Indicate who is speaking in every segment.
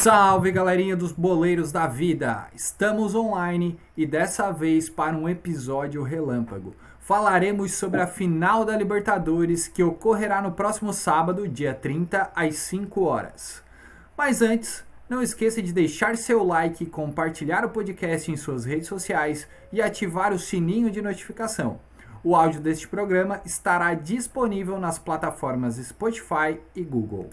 Speaker 1: Salve galerinha dos boleiros da vida! Estamos online e dessa vez para um episódio relâmpago. Falaremos sobre a final da Libertadores que ocorrerá no próximo sábado, dia 30, às 5 horas. Mas antes, não esqueça de deixar seu like, compartilhar o podcast em suas redes sociais e ativar o sininho de notificação. O áudio deste programa estará disponível nas plataformas Spotify e Google.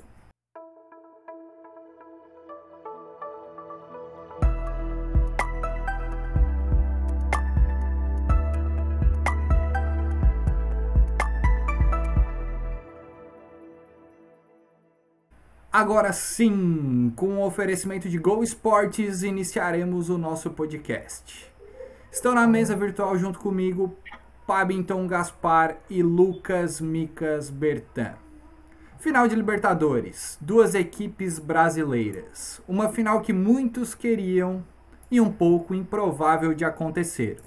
Speaker 1: Agora sim, com o oferecimento de Go Esportes, iniciaremos o nosso podcast. Estão na mesa virtual junto comigo Pabinton Gaspar e Lucas Micas Bertan. Final de Libertadores, duas equipes brasileiras. Uma final que muitos queriam e um pouco improvável de acontecer.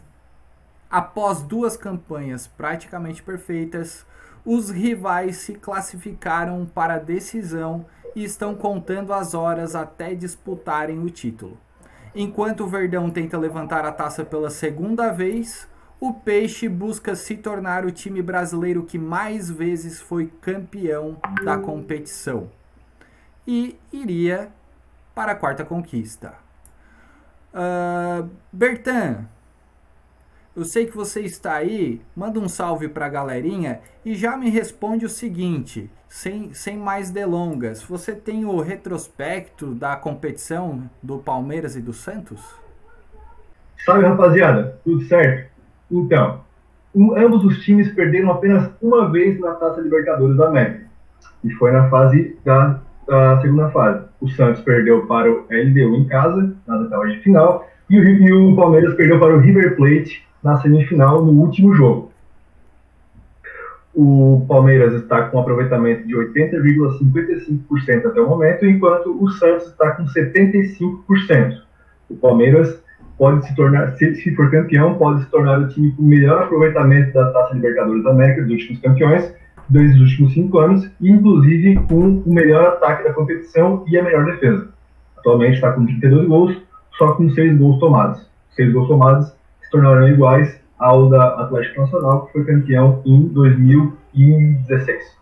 Speaker 1: Após duas campanhas praticamente perfeitas, os rivais se classificaram para a decisão e estão contando as horas até disputarem o título. Enquanto o Verdão tenta levantar a taça pela segunda vez, o Peixe busca se tornar o time brasileiro que mais vezes foi campeão da competição e iria para a quarta conquista. Uh, Bertan, eu sei que você está aí, manda um salve para a galerinha e já me responde o seguinte, sem, sem mais delongas. Você tem o retrospecto da competição do Palmeiras e do Santos?
Speaker 2: Salve rapaziada, tudo certo? Então, um, ambos os times perderam apenas uma vez na Taça Libertadores da América, e foi na fase da, da segunda fase. O Santos perdeu para o LDU em casa, na oitava de final, e o, e o Palmeiras perdeu para o River Plate na semifinal no último jogo. O Palmeiras está com um aproveitamento de 80,55% até o momento, enquanto o Santos está com 75%. O Palmeiras pode se tornar, se, for campeão, pode se tornar o time com o melhor aproveitamento da Taça Libertadores da América dos últimos campeões, dos últimos cinco anos, inclusive com o melhor ataque da competição e a melhor defesa. Atualmente está com 32 gols, só com 6 gols tomados. 6 gols tomados tornaram iguais ao da Atlético Nacional, que foi campeão em 2016.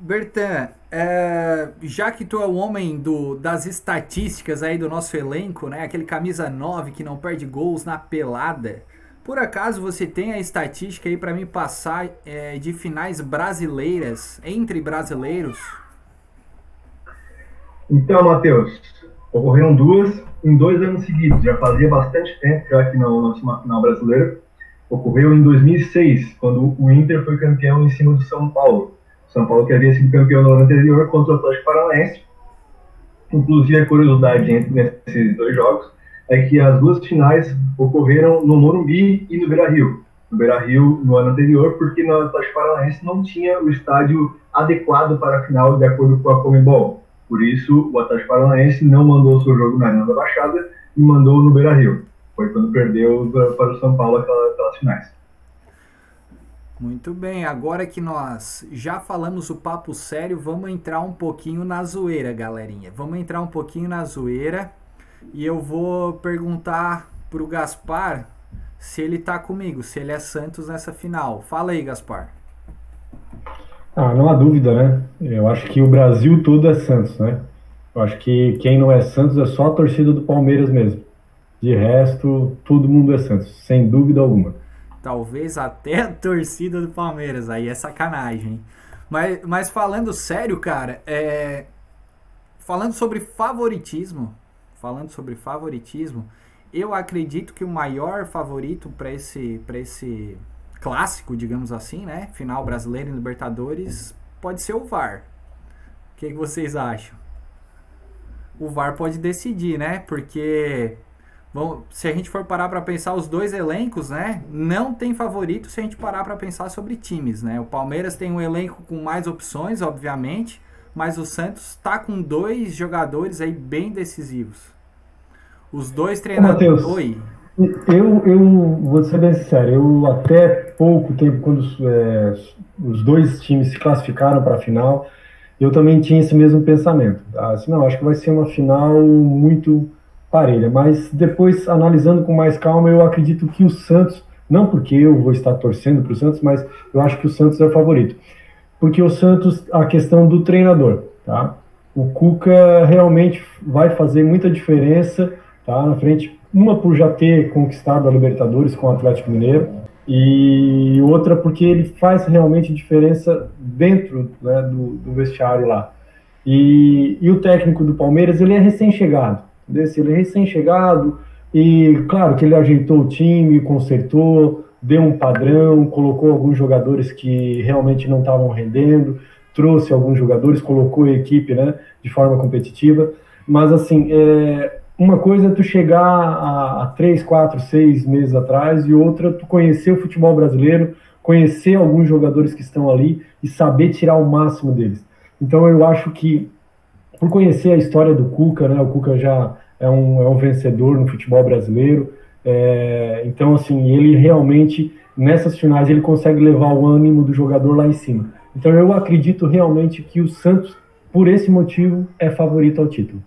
Speaker 1: Bertan, é, já que tu é o homem do, das estatísticas aí do nosso elenco, né? Aquele camisa 9 que não perde gols na pelada. Por acaso você tem a estatística aí para me passar é, de finais brasileiras entre brasileiros?
Speaker 2: Então, Matheus, ocorreram duas em dois anos seguidos. Já fazia bastante tempo já que não na última final brasileira. Ocorreu em 2006, quando o Inter foi campeão em cima do São Paulo. São Paulo que havia sido campeão no ano anterior contra o Atlético Paranaense. Inclusive, a curiosidade entre esses dois jogos é que as duas finais ocorreram no Morumbi e no Beira-Rio. No Beira-Rio no ano anterior, porque no Atlético Paranaense não tinha o estádio adequado para a final de acordo com a Comembol. Por isso, o Atlético Paranaense não mandou o seu jogo na Arena da Baixada e mandou no Beira-Rio. Foi quando perdeu para o São Paulo aquelas finais.
Speaker 1: Muito bem, agora que nós já falamos o papo sério, vamos entrar um pouquinho na zoeira, galerinha. Vamos entrar um pouquinho na zoeira e eu vou perguntar pro Gaspar se ele tá comigo, se ele é Santos nessa final. Fala aí, Gaspar.
Speaker 3: Ah, não há dúvida, né? Eu acho que o Brasil todo é Santos, né? Eu acho que quem não é Santos é só a torcida do Palmeiras mesmo. De resto, todo mundo é Santos, sem dúvida alguma.
Speaker 1: Talvez até a torcida do Palmeiras, aí é sacanagem. Mas, mas falando sério, cara, é... falando sobre favoritismo, falando sobre favoritismo, eu acredito que o maior favorito para esse, esse clássico, digamos assim, né? Final brasileiro em Libertadores, pode ser o VAR. O que, que vocês acham? O VAR pode decidir, né? Porque vamos, se a gente for parar para pensar os dois elencos, né? Não tem favorito se a gente parar para pensar sobre times, né? O Palmeiras tem um elenco com mais opções, obviamente, mas o Santos está com dois jogadores aí bem decisivos. Os dois treinadores. Oi.
Speaker 3: Eu, eu vou ser bem sincero, eu até pouco tempo, quando é, os dois times se classificaram para a final, eu também tinha esse mesmo pensamento. Tá? Assim, não, acho que vai ser uma final muito parelha, mas depois, analisando com mais calma, eu acredito que o Santos, não porque eu vou estar torcendo para o Santos, mas eu acho que o Santos é o favorito. Porque o Santos, a questão do treinador, tá? O Cuca realmente vai fazer muita diferença, tá? Na frente, uma por já ter conquistado a Libertadores com o Atlético Mineiro, e outra porque ele faz realmente diferença dentro né, do, do, vestiário lá. E, e, o técnico do Palmeiras, ele é recém-chegado, desse ele é recém-chegado, e claro que ele ajeitou o time, consertou, deu um padrão, colocou alguns jogadores que realmente não estavam rendendo, trouxe alguns jogadores, colocou a equipe né, de forma competitiva, mas assim, é, uma coisa é tu chegar a, a três, quatro, seis meses atrás e outra tu conhecer o futebol brasileiro, conhecer alguns jogadores que estão ali e saber tirar o máximo deles. Então eu acho que por conhecer a história do Cuca, né, o Cuca já é um, é um vencedor no futebol brasileiro, é, então assim ele realmente nessas finais ele consegue levar o ânimo do jogador lá em cima. Então eu acredito realmente que o Santos por esse motivo é favorito ao título.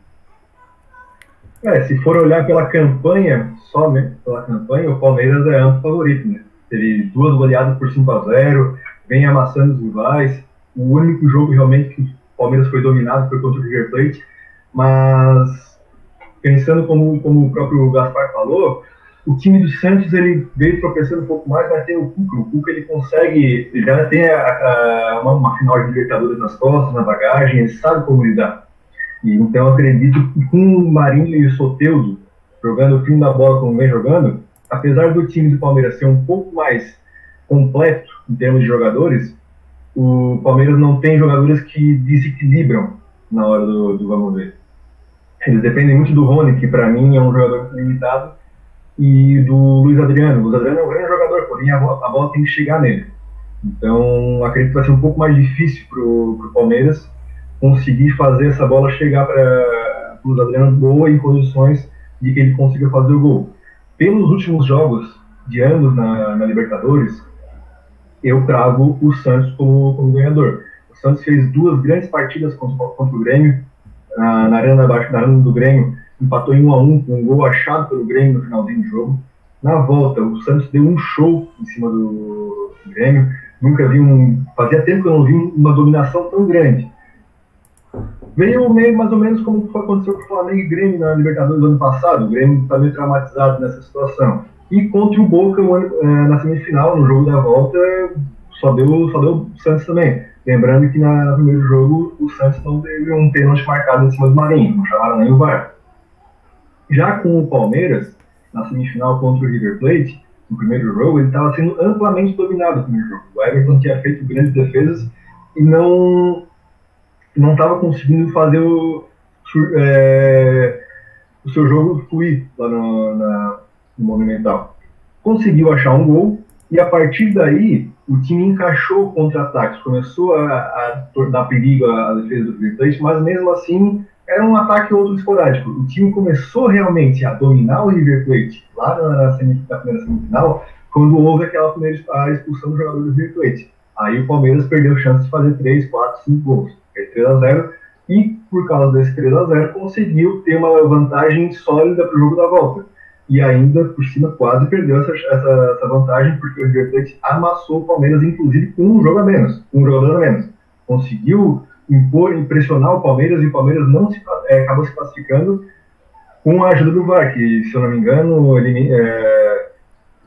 Speaker 2: É, se for olhar pela campanha, só né, pela campanha, o Palmeiras é amplo favorito, né? Teve duas goleadas por 5 a 0 vem amassando os rivais. O único jogo realmente que o Palmeiras foi dominado foi contra o River Plate, mas pensando como, como o próprio Gaspar falou, o time do Santos ele veio tropeçando um pouco mais, mas tem o Cuca. O Cuca ele consegue, ele já tem a, a, uma, uma final de Libertadores nas costas, na bagagem, ele sabe como lidar. Então acredito que com o Marinho e o Soteudo jogando o fim da bola como vem jogando, apesar do time do Palmeiras ser um pouco mais completo em termos de jogadores, o Palmeiras não tem jogadores que desequilibram na hora do, do vamos ver. Eles dependem muito do Rony, que para mim é um jogador limitado, e do Luiz Adriano. O Luiz Adriano é um grande jogador, porém a bola, a bola tem que chegar nele. Então acredito que vai ser um pouco mais difícil para o Palmeiras conseguir fazer essa bola chegar para o Adriano boa em condições de que ele consiga fazer o gol. Pelos últimos jogos de ambos na, na Libertadores, eu trago o Santos como, como, ganhador. O Santos fez duas grandes partidas contra, contra o Grêmio, na, na, arena, na arena do Grêmio, empatou em 1 a 1 com um gol achado pelo Grêmio no finalzinho do jogo. Na volta, o Santos deu um show em cima do, Grêmio. Nunca vi um. Fazia tempo que eu não vi uma dominação tão grande veio meio mais ou menos como aconteceu com o Flamengo e Grêmio na Libertadores do ano passado. O Grêmio está meio traumatizado nessa situação. E contra o Boca eh, na semifinal, no jogo da volta, só deu, só deu o Santos também. Lembrando que na, no primeiro jogo o Santos não teve um pênalti marcado em cima do Marinho, não chamaram nem o VAR. Já com o Palmeiras, na semifinal contra o River Plate, no primeiro jogo, ele estava sendo amplamente dominado no primeiro jogo. O Everton tinha feito grandes defesas e não não estava conseguindo fazer o, é, o seu jogo fluir lá no, na, no Monumental. Conseguiu achar um gol e a partir daí o time encaixou contra-ataques, começou a, a, dar perigo à, defesa do River Plate, mas mesmo assim era um ataque outro esporádico. O time começou realmente a dominar o River Plate lá na, na, primeira semifinal, quando houve aquela primeira expulsão do jogador do River Plate. Aí o Palmeiras perdeu chance de fazer 3, 4, 5 gols. 3 a 0 e por causa desse 3 a 0 conseguiu ter uma vantagem sólida para o jogo da volta. E ainda por cima quase perdeu essa, essa, essa vantagem porque o River amassou o Palmeiras, inclusive com um jogo a menos, um jogador a menos. Conseguiu impor, impressionar o Palmeiras e o Palmeiras não se, é, acabou se classificando com a ajuda do VAR, que se eu não me engano ele é,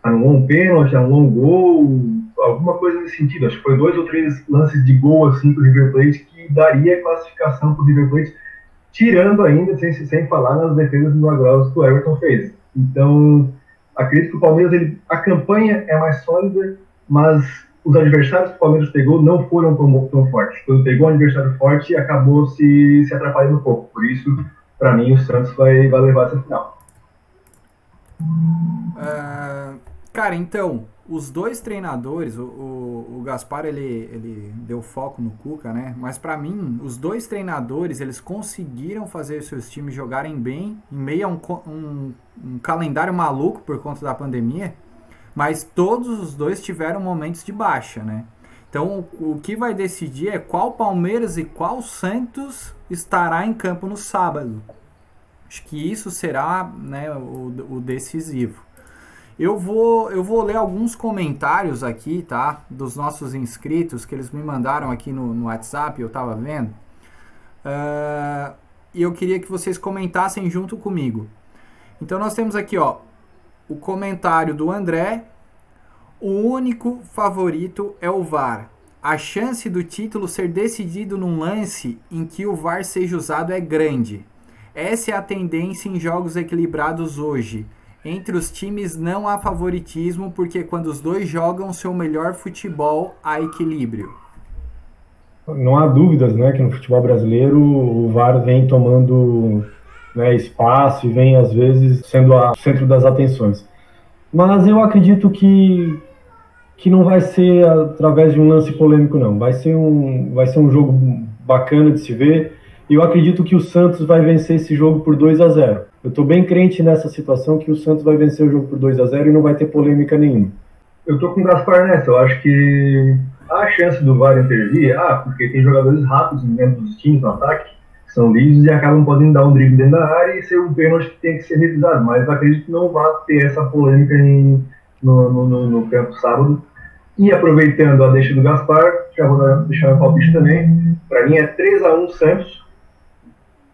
Speaker 2: anulou um pênalti, anulou um gol, alguma coisa nesse sentido. Acho que foi dois ou três lances de gol assim para o River Plate que daria classificação para o River Plate, tirando ainda, sem, sem falar nas defesas milagrosas que o Everton fez. Então, acredito que o Palmeiras, ele, a campanha é mais sólida, mas os adversários que o Palmeiras pegou não foram tão, tão fortes. Quando pegou um adversário forte, acabou se, se atrapalhando um pouco. Por isso, para mim, o Santos vai, vai levar essa final.
Speaker 1: Uh, cara, então, os dois treinadores, o, o, o, Gaspar ele, ele deu foco no Cuca, né? Mas para mim, os dois treinadores eles conseguiram fazer seus times jogarem bem em meio a um, um, um calendário maluco por conta da pandemia. Mas todos os dois tiveram momentos de baixa, né? Então, o que vai decidir é qual Palmeiras e qual Santos estará em campo no sábado. Acho que isso será né, o, o decisivo. Eu vou, eu vou ler alguns comentários aqui, tá? Dos nossos inscritos que eles me mandaram aqui no, no WhatsApp, eu tava vendo. Uh, e eu queria que vocês comentassem junto comigo. Então nós temos aqui, ó, o comentário do André, o único favorito é o VAR. A chance do título ser decidido num lance em que o VAR seja usado é grande. Essa é a tendência em jogos equilibrados hoje. Entre os times não há favoritismo, porque quando os dois jogam seu melhor futebol, há equilíbrio.
Speaker 3: Não há dúvidas né, que no futebol brasileiro o VAR vem tomando né, espaço e vem, às vezes, sendo o centro das atenções. Mas eu acredito que, que não vai ser através de um lance polêmico, não. Vai ser um, vai ser um jogo bacana de se ver. E eu acredito que o Santos vai vencer esse jogo por 2 a 0 Eu estou bem crente nessa situação que o Santos vai vencer o jogo por 2 a 0 e não vai ter polêmica nenhuma.
Speaker 2: Eu estou com o Gaspar nessa. Eu acho que a chance do VAR intervir, ah, porque tem jogadores rápidos dentro dos times no ataque, são lisos e acabam podendo dar um drible dentro da área e ser um pênalti que tem que ser revisado. Mas acredito que não vai ter essa polêmica em, no, no, no, campo sábado. E aproveitando a deixa do Gaspar, já vou deixar meu palpite também. Para mim é 3x1 Santos.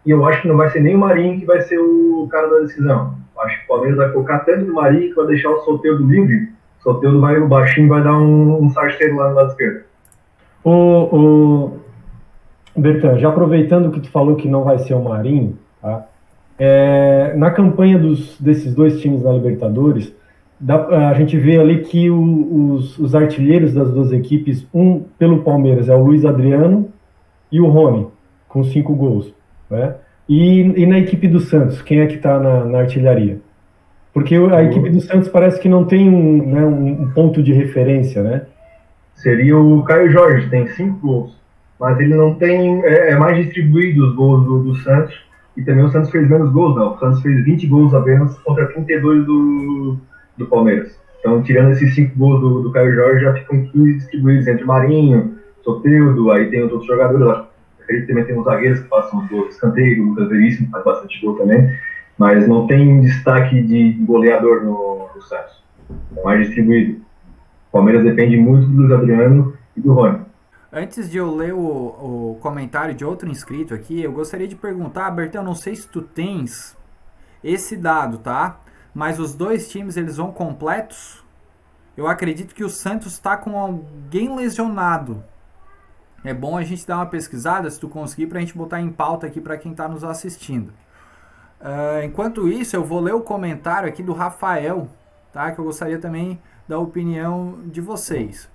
Speaker 2: E eu acho que não vai ser nem o Marinho que vai ser o cara da decisão. Acho que o Palmeiras vai colocar tanto no Marinho que vai deixar o sorteio do livre. O sorteio vai, o baixinho vai dar um, um sarceiro lá no lado esquerdo.
Speaker 3: O, o, Bertan, já aproveitando que tu falou que não vai ser o Marinho, tá? É, na campanha dos, desses dois times na Libertadores, dá, a gente vê ali que o, os, os, artilheiros das duas equipes, um pelo Palmeiras é o Luiz Adriano e o Rony, com cinco gols. Né? E, e na equipe do Santos, quem é que está na, na, artilharia? Porque a equipe do Santos parece que não tem um, né, um, ponto de referência, né?
Speaker 2: Seria o Caio Jorge, tem cinco gols mas ele não tem. É, é mais distribuído os gols do, do, Santos. E também o Santos fez menos gols, não. O Santos fez 20 gols apenas contra 32 do, do Palmeiras. Então, tirando esses 5 gols do, do Caio Jorge, já ficam 15 distribuídos entre Marinho, Soteudo, aí tem os outros jogadores. Acredito que também tem uns zagueiros que passam os gols. Escanteio, o Lucas Veríssimo faz bastante gol também. Mas não tem destaque de goleador no, no Santos. É mais distribuído. O Palmeiras depende muito do Luiz Adriano e do Rony.
Speaker 1: Antes de eu ler o, o comentário de outro inscrito aqui, eu gostaria de perguntar, Bertão, não sei se tu tens esse dado, tá? Mas os dois times eles vão completos? Eu acredito que o Santos está com alguém lesionado. É bom a gente dar uma pesquisada, se tu conseguir, para a gente botar em pauta aqui para quem está nos assistindo. Uh, enquanto isso, eu vou ler o comentário aqui do Rafael, tá? Que eu gostaria também da opinião de vocês.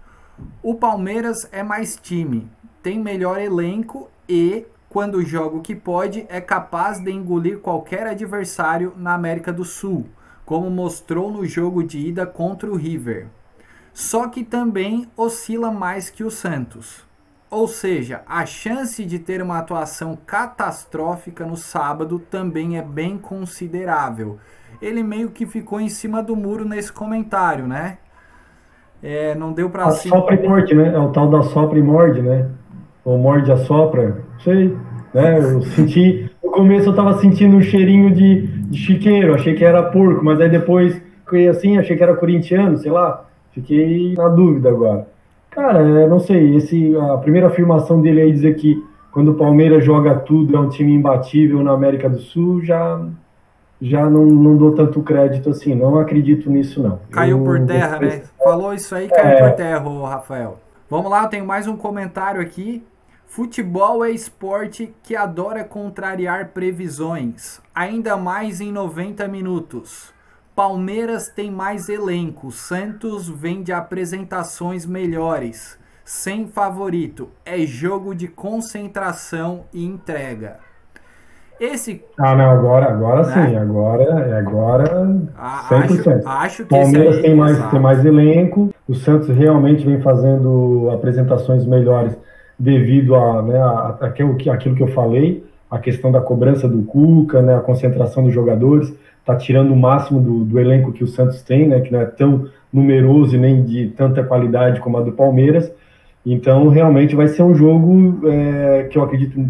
Speaker 1: O Palmeiras é mais time, tem melhor elenco e, quando joga o que pode, é capaz de engolir qualquer adversário na América do Sul, como mostrou no jogo de ida contra o River. Só que também oscila mais que o Santos. Ou seja, a chance de ter uma atuação catastrófica no sábado também é bem considerável. Ele meio que ficou em cima do muro nesse comentário, né? É, não deu para
Speaker 3: assim. Sopra e morde, né? É o tal da sopra e morde, né? Ou morde a sopra, sei. Né? Eu senti. No começo eu tava sentindo um cheirinho de, de chiqueiro, achei que era porco, mas aí depois fiquei assim, achei que era corintiano, sei lá. Fiquei na dúvida agora. Cara, não sei, esse, a primeira afirmação dele aí dizer que quando o Palmeiras joga tudo é um time imbatível na América do Sul, já já não, não dou tanto crédito assim, não acredito nisso não.
Speaker 1: Caiu eu, por terra, né? Falou isso aí, caiu é... por terra, o Rafael. Vamos lá, eu tenho mais um comentário aqui. Futebol é esporte que adora contrariar previsões, ainda mais em 90 minutos. Palmeiras tem mais elenco, Santos vem de apresentações melhores. Sem favorito, é jogo de concentração e entrega. Esse.
Speaker 3: Ah, não, agora, agora né? sim, agora, agora 100%.
Speaker 1: Acho, acho que
Speaker 3: Palmeiras tem, mais, tem mais elenco, o Santos realmente vem fazendo apresentações melhores devido a, né, a, a, aquilo, que, aquilo que eu falei, a questão da cobrança do Cuca, né, a concentração dos jogadores, está tirando o máximo do, do, elenco que o Santos tem, né, que não é tão numeroso e nem de tanta qualidade como a do Palmeiras. Então, realmente vai ser um jogo é, que eu acredito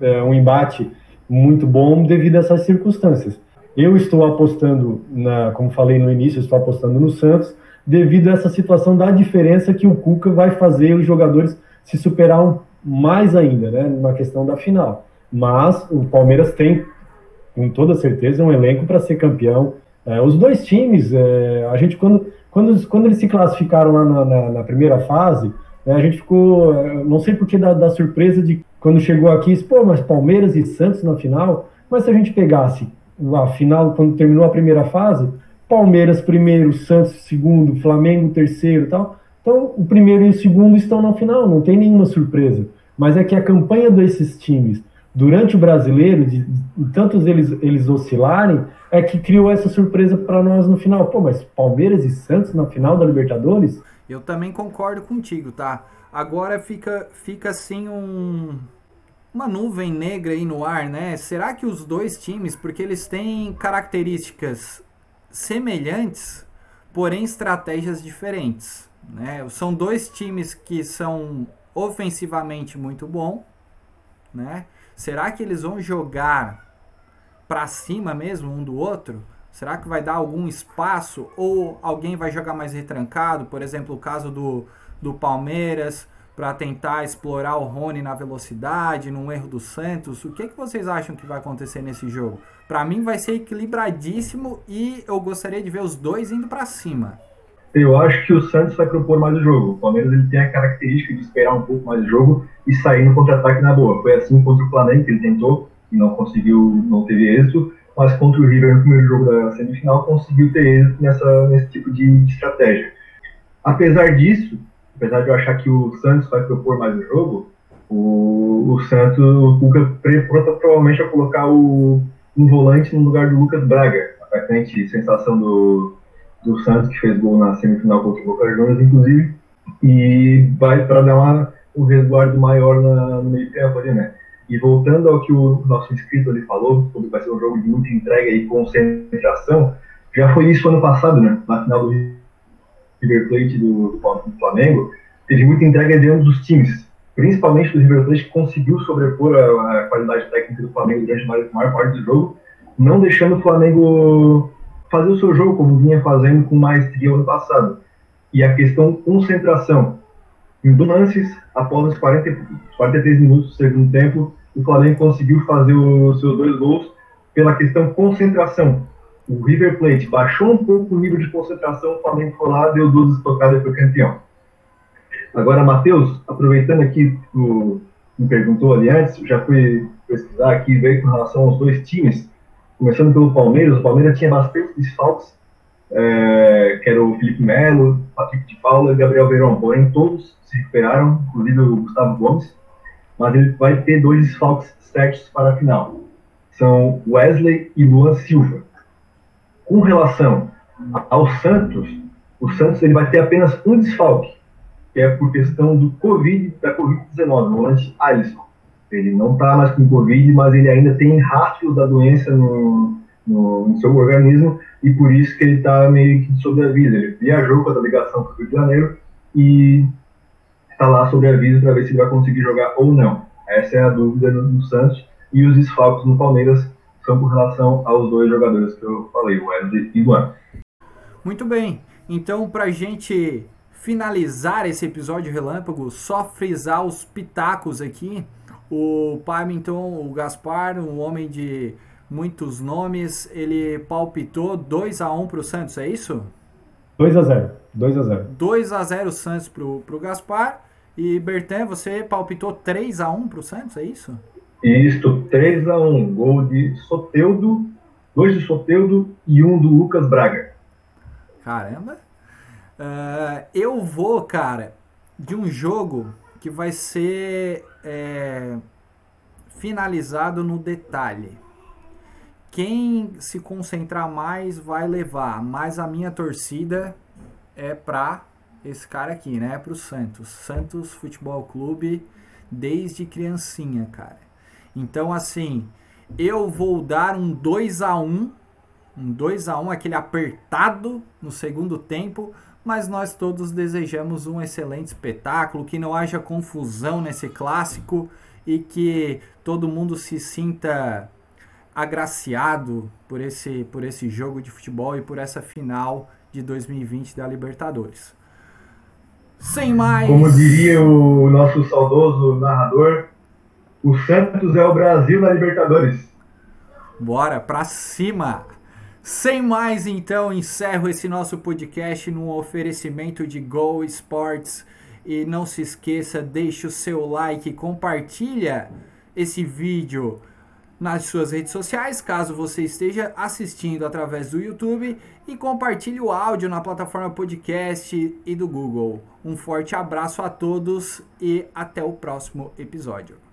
Speaker 3: é, um embate muito bom devido a essas circunstâncias. Eu estou apostando, na, como falei no início, estou apostando no Santos, devido a essa situação da diferença que o Cuca vai fazer os jogadores se superar mais ainda, né, na questão da final. Mas o Palmeiras tem, com toda certeza, um elenco para ser campeão. É, os dois times, é, a gente quando, quando, quando eles se classificaram lá na, na, na primeira fase, é, a gente ficou, é, não sei porquê, da, da surpresa de quando chegou aqui, pô, mas Palmeiras e Santos na final. Mas se a gente pegasse a final, quando terminou a primeira fase, Palmeiras primeiro, Santos segundo, Flamengo terceiro tal. Então, o primeiro e o segundo estão na final, não tem nenhuma surpresa. Mas é que a campanha desses times durante o brasileiro, de, de tantos eles, eles oscilarem, é que criou essa surpresa para nós no final. Pô, mas Palmeiras e Santos na final da Libertadores?
Speaker 1: Eu também concordo contigo, tá? Agora fica, fica assim um, uma nuvem negra aí no ar, né? Será que os dois times, porque eles têm características semelhantes, porém estratégias diferentes, né? São dois times que são ofensivamente muito bom, né? Será que eles vão jogar para cima mesmo um do outro? Será que vai dar algum espaço ou alguém vai jogar mais retrancado? Por exemplo, o caso do, do Palmeiras para tentar explorar o Rony na velocidade, num erro do Santos. O que, que vocês acham que vai acontecer nesse jogo? Para mim vai ser equilibradíssimo e eu gostaria de ver os dois indo para cima.
Speaker 2: Eu acho que o Santos vai propor mais o jogo. O Palmeiras ele tem a característica de esperar um pouco mais o jogo e sair no contra-ataque na boa. Foi assim contra o Flamengo que ele tentou e não conseguiu, não teve êxito mas contra o River no primeiro jogo da semifinal conseguiu ter êxito nessa, nesse tipo de, estratégia. Apesar disso, apesar de eu achar que o Santos vai propor mais o jogo, o, o Santos, o Cuca provavelmente vai colocar o, um volante no lugar do Lucas Braga, atacante sensação do, do Santos, que fez gol na semifinal contra o Boca Juniors, inclusive, e vai para dar uma, um resguardo maior na, no meio tempo ali, né? E voltando ao que o nosso inscrito ali falou, sobre vai ser um jogo de muita entrega e concentração, já foi isso ano passado, né? Na final do River Plate do, do Flamengo, teve muita entrega de ambos os times, principalmente do River Plate, que conseguiu sobrepor a, a qualidade técnica do Flamengo durante a maior parte do jogo, não deixando o Flamengo fazer o seu jogo como vinha fazendo com maestria ano passado. E a questão concentração. Em lances, após os 40, 43 minutos do segundo tempo, o Flamengo conseguiu fazer os seus dois gols pela questão concentração. O River Plate baixou um pouco o nível de concentração, o Flamengo foi lá, deu duas estocadas e foi campeão. Agora, Matheus, aproveitando aqui tu me perguntou ali antes, já fui pesquisar aqui, veio com relação aos dois times, começando pelo Palmeiras, o Palmeiras tinha bastante desfalques, é, que era o Felipe Melo, Patrick de Paula e Gabriel Verón, porém todos se recuperaram, inclusive o Gustavo Gomes, mas ele vai ter dois desfalques certos para a final. São Wesley e Luan Silva. Com relação ao Santos, o Santos ele vai ter apenas um desfalque, que é por questão do Covid, da Covid-19, o volante Alisson. Ele não está mais com Covid, mas ele ainda tem rastros da doença no, no, no seu organismo e por isso que ele está meio que sob aviso. Ele viajou com a delegação para o Rio de Janeiro e está lá sobre aviso para ver se ele vai conseguir jogar ou não. Essa é a dúvida no, Santos. E os desfalques no Palmeiras são com relação aos dois jogadores que eu falei, o Wesley e o Luan.
Speaker 1: Muito bem. Então, para gente finalizar esse episódio relâmpago, só frisar os pitacos aqui. O Parmington, o Gaspar, um homem de muitos nomes, ele palpitou 2 a 1 para o Santos, é isso?
Speaker 3: 2 a 0 2 a 0
Speaker 1: 2 a 0 Santos para o Gaspar. E Bertan, você palpitou 3 a 1 para o Santos, é isso?
Speaker 2: Isso, 3 a 1 Gol de Soteudo, dois de Soteudo e um do Lucas Braga.
Speaker 1: Caramba. Uh, eu vou, cara, de um jogo que vai ser é, finalizado no detalhe. Quem se concentrar mais vai levar, mas a minha torcida é para esse cara aqui, né? Pro Santos. Santos Futebol Clube desde criancinha, cara. Então, assim, eu vou dar um 2 a 1 um 2 a 1 aquele apertado no segundo tempo, mas nós todos desejamos um excelente espetáculo, que não haja confusão nesse clássico e que todo mundo se sinta agraciado por esse, por esse jogo de futebol e por essa final de 2020 da Libertadores. Sem mais.
Speaker 2: Como diria o nosso saudoso narrador, o Santos é o Brasil na Libertadores.
Speaker 1: Bora pra cima! Sem mais, então, encerro esse nosso podcast num oferecimento de Go Sports. E não se esqueça, deixe o seu like, compartilha esse vídeo nas suas redes sociais, caso você esteja assistindo através do YouTube, e compartilhe o áudio na plataforma podcast e do Google. Um forte abraço a todos e até o próximo episódio.